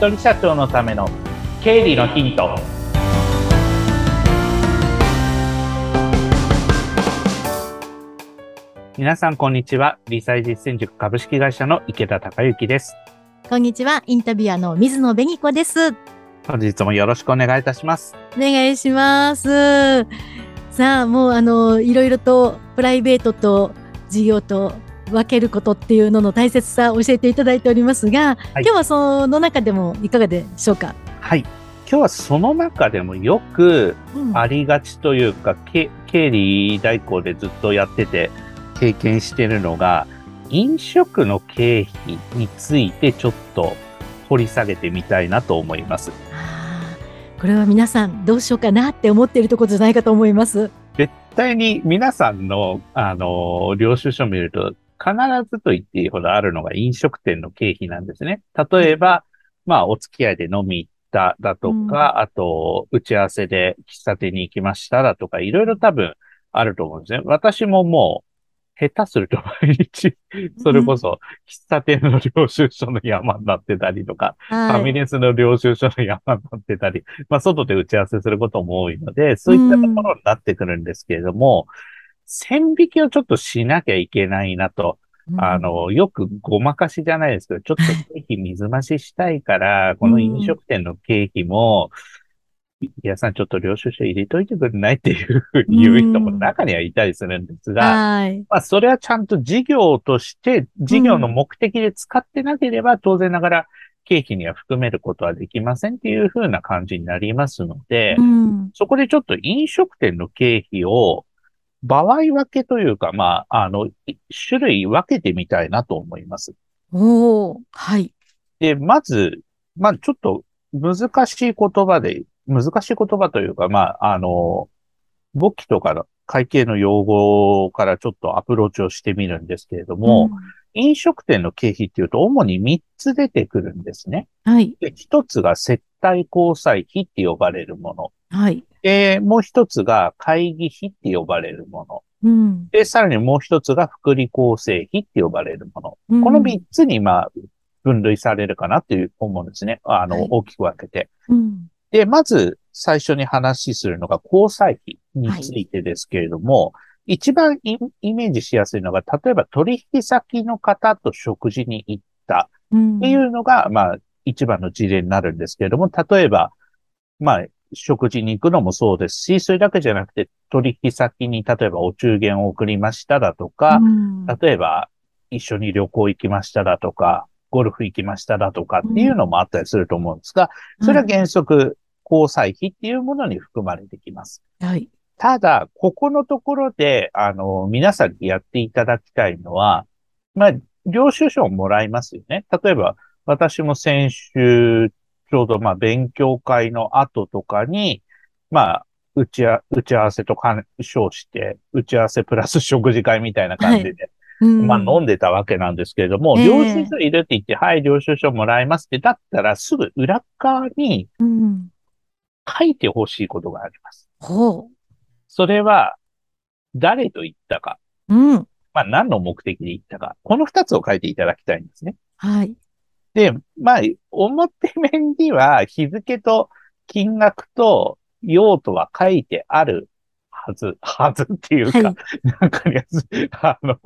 人社長のための経理のヒント。皆さんこんにちは。理財実践塾株式会社の池田孝之です。こんにちは。インタビュアーの水野紅子です。本日もよろしくお願いいたします。お願いします。さあもうあのいろいろとプライベートと事業と分けることっていうのの大切さを教えていただいておりますが、はい、今日はその中でもいかがでしょうか？はい今日はその中でもよくありがちというか、うん、経理代行でずっとやってて経験してるのが飲食の経費についてちょっと掘り下げてみたいなと思います。これは皆さんどうしようかなって思っているところじゃないかと思います？絶対に皆さんの、あの、領収書を見ると必ずと言っていいほどあるのが飲食店の経費なんですね。例えば、まあ、お付き合いで飲み行っただとか、うん、あと、打ち合わせで喫茶店に行きましただとか、いろいろ多分あると思うんですね。私ももう、下手すると毎日、それこそ、喫茶店の領収書の山になってたりとか、ファミレスの領収書の山になってたり、まあ、外で打ち合わせすることも多いので、そういったところになってくるんですけれども、うん線引きをちょっとしなきゃいけないなと。あの、よくごまかしじゃないですけど、ちょっと経費水増ししたいから、この飲食店の経費も、皆さんちょっと領収書入れといてくれないっていうふうに言う人も中にはいたりするんですが、まあそれはちゃんと事業として、事業の目的で使ってなければ、当然ながら経費には含めることはできませんっていうふうな感じになりますので、そこでちょっと飲食店の経費を場合分けというか、まあ、あの、種類分けてみたいなと思います。おはい。で、まず、まあ、ちょっと難しい言葉で、難しい言葉というか、まあ、あの、簿記とかの会計の用語からちょっとアプローチをしてみるんですけれども、うん、飲食店の経費っていうと主に3つ出てくるんですね。はい。で、1つが接待交際費って呼ばれるもの。はい。で、もう一つが会議費って呼ばれるもの。うん、で、さらにもう一つが福利厚生費って呼ばれるもの。うん、この三つに、まあ、分類されるかなっていう思うんですね。あの、はい、大きく分けて。うん、で、まず最初に話するのが交際費についてですけれども、はい、一番イメージしやすいのが、例えば取引先の方と食事に行ったっていうのが、まあ、一番の事例になるんですけれども、例えば、まあ、食事に行くのもそうですし、それだけじゃなくて、取引先に例えばお中元を送りましただとか、うん、例えば一緒に旅行行きましただとか、ゴルフ行きましただとかっていうのもあったりすると思うんですが、それは原則、交際費っていうものに含まれてきます。はい。ただ、ここのところで、あの、皆さんにやっていただきたいのは、まあ、領収書をもらいますよね。例えば、私も先週ちょうどまあ勉強会の後とかに、まあ、打ちあ、打ち合わせと干渉して、打ち合わせプラス食事会みたいな感じで、はいうん、まあ飲んでたわけなんですけれども、領収書いるって言って、はい、領収書もらいますって、だったらすぐ裏側に書いてほしいことがあります。ほう。それは、誰と言ったか。うん。まあ何の目的で言ったか。この二つを書いていただきたいんですね。はい。で、まあ、表面には日付と金額と用途は書いてあるはず、はずっていうか、はい、なんかやつ、あの、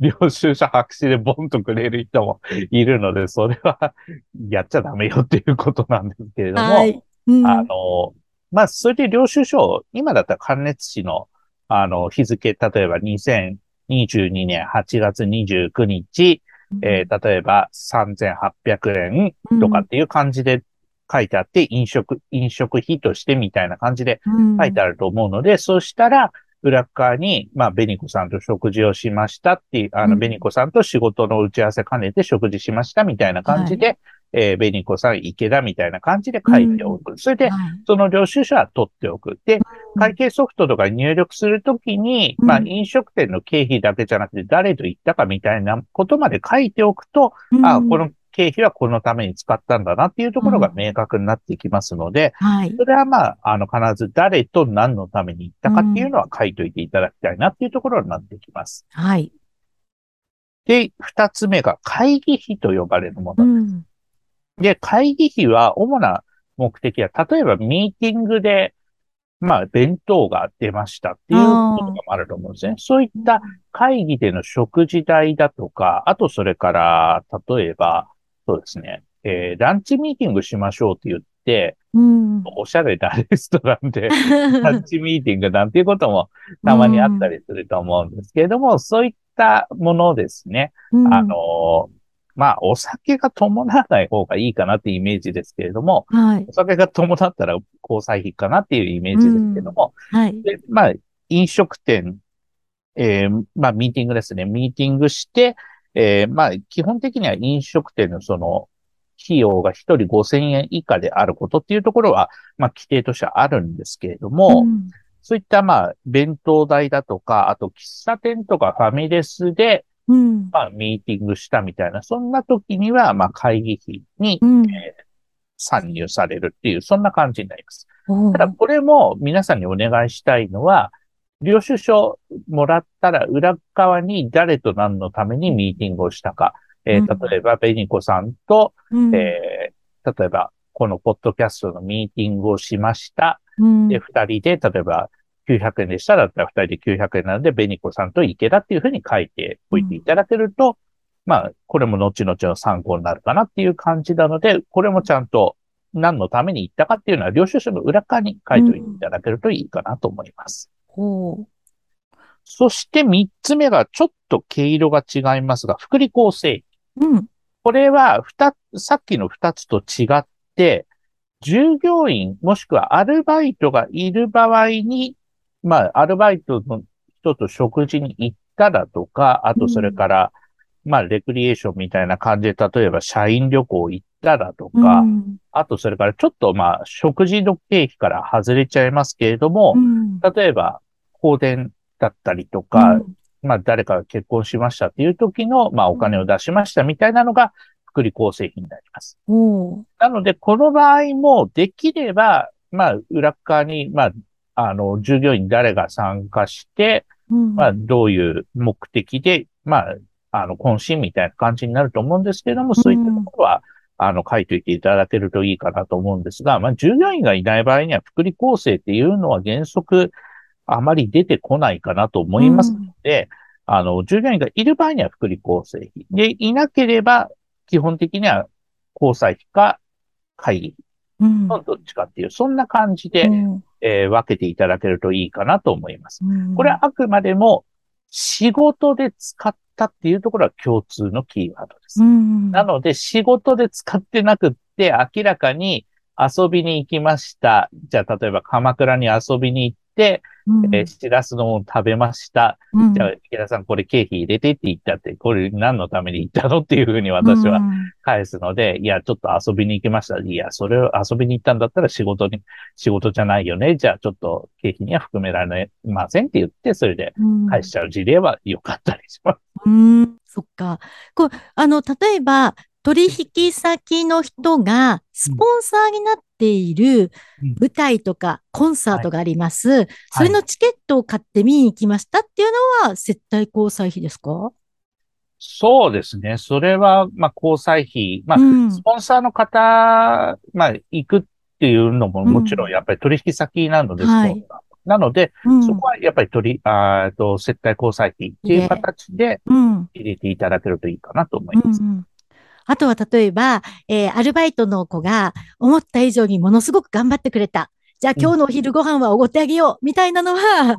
領収書白紙でボンとくれる人もいるので、それはやっちゃダメよっていうことなんですけれども、はい。うん、あの、まあ、それで領収書、今だったら関熱紙の、あの、日付、例えば2022年8月29日、えー、例えば3800円とかっていう感じで書いてあって、飲食、飲食費としてみたいな感じで書いてあると思うので、そしたら、裏側に、まあ、ベニコさんと食事をしましたっていう、あの、ベニコさんと仕事の打ち合わせ兼ねて食事しましたみたいな感じで、えー、ベニコさん、池田みたいな感じで書いておく。うん、それで、はい、その領収書は取っておく。で、会計ソフトとか入力するときに、うん、まあ、飲食店の経費だけじゃなくて、誰と言ったかみたいなことまで書いておくと、うん、あこの経費はこのために使ったんだなっていうところが明確になってきますので、はい、それはまあ、あの、必ず誰と何のために行ったかっていうのは書いといていただきたいなっていうところになってきます。はい。で、二つ目が会議費と呼ばれるものです。で、会議費は主な目的は、例えばミーティングで、まあ、弁当が出ましたっていうこともあると思うんですね。そういった会議での食事代だとか、あとそれから、例えば、そうですね、えー、ランチミーティングしましょうって言って、うん、おしゃれなレストランで ランチミーティングなんていうこともたまにあったりすると思うんですけれども、うん、そういったものですね。うん、あの、まあ、お酒が伴わない方がいいかなっていうイメージですけれども、はい、お酒が伴ったら交際費かなっていうイメージですけども、うん、はい。で、まあ、飲食店、えー、まあ、ミーティングですね。ミーティングして、えー、まあ、基本的には飲食店のその、費用が1人5000円以下であることっていうところは、まあ、規定としてはあるんですけれども、うん、そういったまあ、弁当代だとか、あと喫茶店とかファミレスで、うん、まあ、ミーティングしたみたいな、そんな時には、まあ、会議費に、うん、えー、参入されるっていう、そんな感じになります。ただ、これも皆さんにお願いしたいのは、領収書もらったら裏側に誰と何のためにミーティングをしたか。えー、例えば、ベニコさんと、うん、えー、例えば、このポッドキャストのミーティングをしました。うん、で、二人で、例えば、900円でしたら、だったら2人で900円なので、ベニコさんと池田っていうふうに書いておいていただけると、うん、まあ、これも後々の参考になるかなっていう感じなので、これもちゃんと何のために行ったかっていうのは、領収書の裏側に書いておいていただけるといいかなと思います。うん、そして3つ目がちょっと毛色が違いますが、福利厚生。うん、これは、さっきの2つと違って、従業員もしくはアルバイトがいる場合にまあ、アルバイトの人と食事に行ったらとか、あとそれから、うん、まあ、レクリエーションみたいな感じで、例えば社員旅行行ったらとか、うん、あとそれからちょっとまあ、食事の経費から外れちゃいますけれども、うん、例えば、香典だったりとか、まあ、誰かが結婚しましたっていう時の、まあ、お金を出しましたみたいなのが、福利厚生費になります。なので、この場合も、できれば、まあ、裏側に、まあ、あの、従業員誰が参加して、うん、まあ、どういう目的で、まあ、あの、懇親みたいな感じになると思うんですけれども、そういったところは、あの、書いといていただけるといいかなと思うんですが、まあ、従業員がいない場合には、福利厚生っていうのは原則、あまり出てこないかなと思いますので、うん、あの、従業員がいる場合には福利厚生費。で、いなければ、基本的には、交際費か会議。のどっちかっていう、そんな感じで、うんえー、分けていただけるといいかなと思います。これはあくまでも仕事で使ったっていうところは共通のキーワードです。なので仕事で使ってなくって明らかに遊びに行きました。じゃあ例えば鎌倉に遊びに行って、うん、えー、しらすのも食べました。うん、じゃあ、池田さんこれ経費入れてって言ったって、これ何のために行ったのっていうふうに私は返すので、うん、いや、ちょっと遊びに行きました。いや、それを遊びに行ったんだったら仕事に、仕事じゃないよね。じゃあちょっと経費には含められませんって言って、それで返しちゃう事例は良かったりします。うん、そっか。こう、あの、例えば、取引先の人がスポンサーになっている舞台とかコンサートがあります。はい、それのチケットを買って見に行きましたっていうのは接待交際費ですか？そうですね。それは、まあ、交際費。まあ、うん、スポンサーの方、まあ、行くっていうのももちろんやっぱり取引先なので、うんはい、なので、うん、そこはやっぱり取り、あと、接待交際費っていう形で入れていただけるといいかなと思います。うんうんあとは例えば、えー、アルバイトの子が思った以上にものすごく頑張ってくれた。じゃあ今日のお昼ご飯はおごってあげよう、みたいなのは、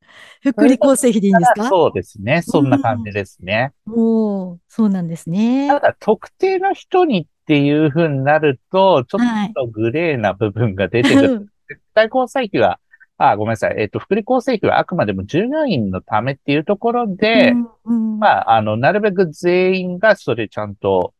福利厚生費でいいんですか？そうですね。そんな感じですね。うん、おそうなんですね。ただ、特定の人にっていうふうになると、ちょっとグレーな部分が出てくる。はい、絶対交際費は、あ、ごめんなさい。えっ、と、福利厚生費はあくまでも従業員のためっていうところで、うんうん、まあ、あの、なるべく全員がそれちゃんと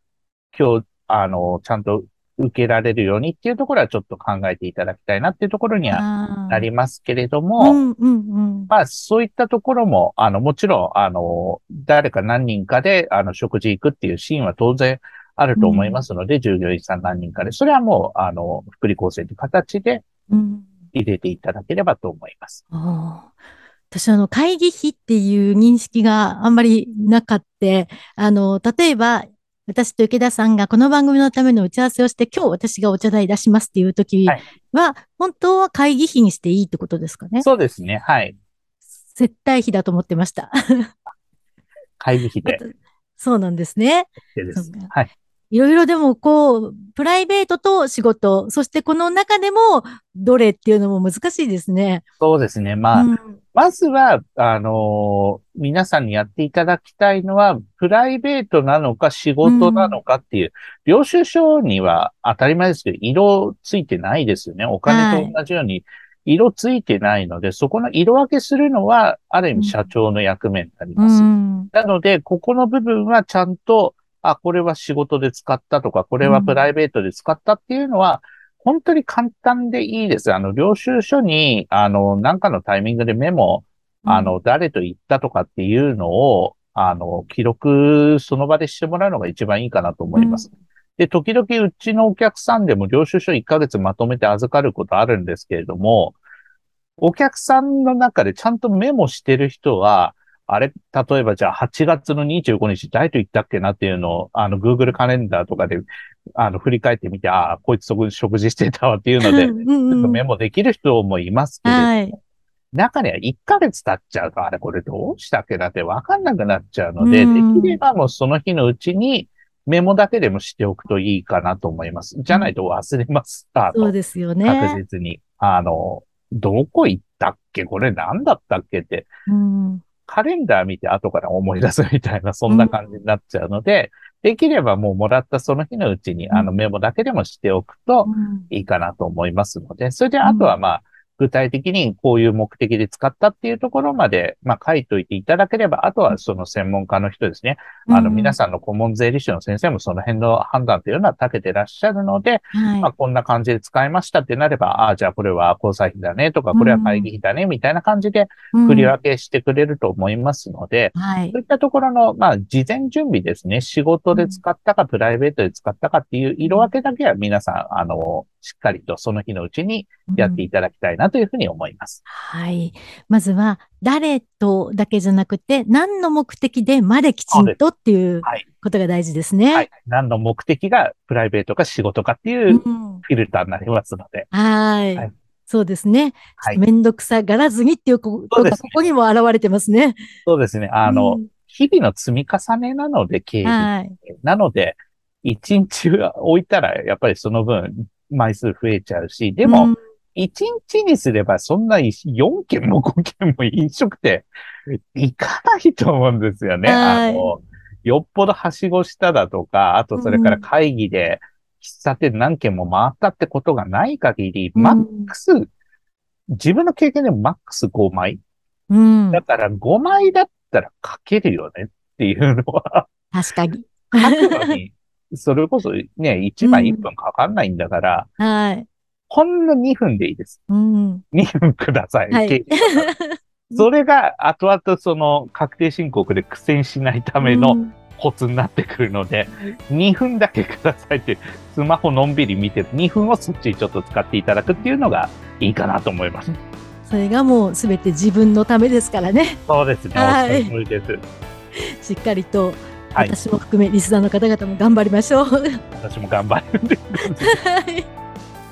今日、あの、ちゃんと受けられるようにっていうところはちょっと考えていただきたいなっていうところにはなりますけれども、うんうんうん、まあそういったところも、あの、もちろん、あの、誰か何人かで、あの、食事行くっていうシーンは当然あると思いますので、うん、従業員さん何人かで、それはもう、あの、福利厚生という形で入れていただければと思います。うん私、あの、会議費っていう認識があんまりなかった。あの、例えば、私と池田さんがこの番組のための打ち合わせをして、今日私がお茶代出しますっていう時は、はい、本当は会議費にしていいってことですかね？そうですね。はい。絶対費だと思ってました。会議費で。そうなんですね。ですはい。いろいろでもこう、プライベートと仕事、そしてこの中でもどれっていうのも難しいですね。そうですね。まあ、うん、まずは、あのー、皆さんにやっていただきたいのは、プライベートなのか仕事なのかっていう、うん、領収書には当たり前ですけど、色ついてないですよね。お金と同じように色ついてないので、はい、そこの色分けするのは、ある意味社長の役目になります。うん、なので、ここの部分はちゃんと、あ、これは仕事で使ったとか、これはプライベートで使ったっていうのは、本当に簡単でいいです。あの、領収書に、あの、なんかのタイミングでメモ、あの、誰と言ったとかっていうのを、あの、記録その場でしてもらうのが一番いいかなと思います。うん、で、時々うちのお客さんでも領収書1ヶ月まとめて預かることあるんですけれども、お客さんの中でちゃんとメモしてる人は、あれ、例えばじゃあ8月の25日誰と言ったっけなっていうのを、あの、Google カレンダーとかで、あの、振り返ってみて、ああ、こいつそこに食事してたわっていうので、メモできる人もいますけれども、はい、中には1ヶ月経っちゃうと、あれ、これどうしたっけなってわかんなくなっちゃうので、できればもうその日のうちにメモだけでもしておくといいかなと思います。じゃないと忘れます。そうですよね。確実に。あの、どこ行ったっけ？これ何だったっけって。うんカレンダー見て後から思い出すみたいな、そんな感じになっちゃうので、うん、できればもうもらったその日のうちに、あのメモだけでもしておくといいかなと思いますので、それであとはまあ、具体的にこういう目的で使ったっていうところまで、まあ、書いといていただければ、あとはその専門家の人ですね。うん、あの、皆さんの顧問税理士の先生もその辺の判断というのは長けてらっしゃるので、はい、まあ、こんな感じで使いましたってなれば、ああ、じゃあこれは交際費だねとか、これは会議費だね、みたいな感じで振り分けしてくれると思いますので、そういったところの、まあ、事前準備ですね。仕事で使ったか、プライベートで使ったかっていう色分けだけは皆さん、あの、しっかりとその日のうちにやっていただきたいなというふうに思います。うん、はい。まずは、誰とだけじゃなくて、何の目的でまできちんとっていうことが大事ですね。はい。何の目的がプライベートか仕事かっていうフィルターになりますので。うん、はいはいそうですね。はい、めんどくさがらずにっていうことがここにも現れてますね。そうですね。あの、うん、日々の積み重ねなので、経営。はい、なので、一日置いたら、やっぱりその分、枚数増えちゃうし、でも、1日にすればそんな4件も5件も飲食店行かないと思うんですよね。あの、よっぽどはしごしただとか、あとそれから会議で喫茶店何件も回ったってことがない限り、うん、マックス、自分の経験でもマックス5枚。うん、だから5枚だったら書けるよねっていうのは。確かに。書くのにそれこそね、1枚1分かかんないんだから、うん、はい。ほんの2分でいいです。うん、2分ください。はい、それが後々その確定申告で苦戦しないためのコツになってくるので、うん、2分だけくださいって、スマホのんびり見て、2分をそっちにちょっと使っていただくっていうのがいいかなと思います。それがもうすべて自分のためですからね。そうですね。はい、おです。しっかりとはい、私も含めリスナーの方々も頑張りましょう。私も頑張るんで。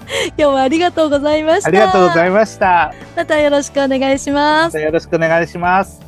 今日はありがとうございました。ありがとうございました。またよろしくお願いします。またよろしくお願いします。